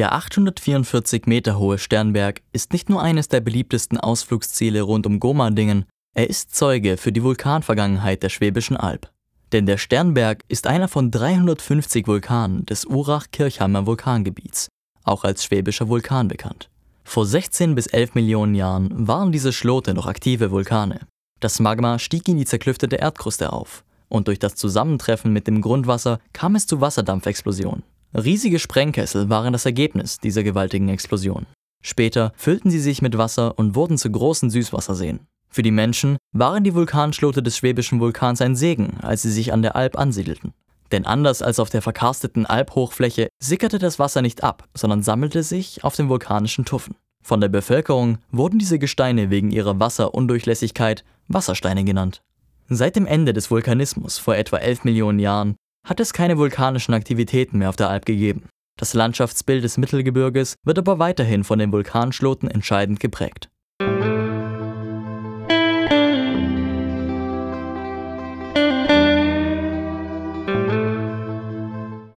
Der 844 Meter hohe Sternberg ist nicht nur eines der beliebtesten Ausflugsziele rund um Gomadingen, er ist Zeuge für die Vulkanvergangenheit der Schwäbischen Alb. Denn der Sternberg ist einer von 350 Vulkanen des Urach-Kirchheimer Vulkangebiets, auch als Schwäbischer Vulkan bekannt. Vor 16 bis 11 Millionen Jahren waren diese Schlote noch aktive Vulkane. Das Magma stieg in die zerklüftete Erdkruste auf und durch das Zusammentreffen mit dem Grundwasser kam es zu Wasserdampfexplosionen. Riesige Sprengkessel waren das Ergebnis dieser gewaltigen Explosion. Später füllten sie sich mit Wasser und wurden zu großen Süßwasserseen. Für die Menschen waren die Vulkanschlote des schwäbischen Vulkans ein Segen, als sie sich an der Alp ansiedelten. Denn anders als auf der verkarsteten Alphochfläche sickerte das Wasser nicht ab, sondern sammelte sich auf den vulkanischen Tuffen. Von der Bevölkerung wurden diese Gesteine wegen ihrer Wasserundurchlässigkeit Wassersteine genannt. Seit dem Ende des Vulkanismus vor etwa 11 Millionen Jahren hat es keine vulkanischen Aktivitäten mehr auf der Alp gegeben. Das Landschaftsbild des Mittelgebirges wird aber weiterhin von den Vulkanschloten entscheidend geprägt.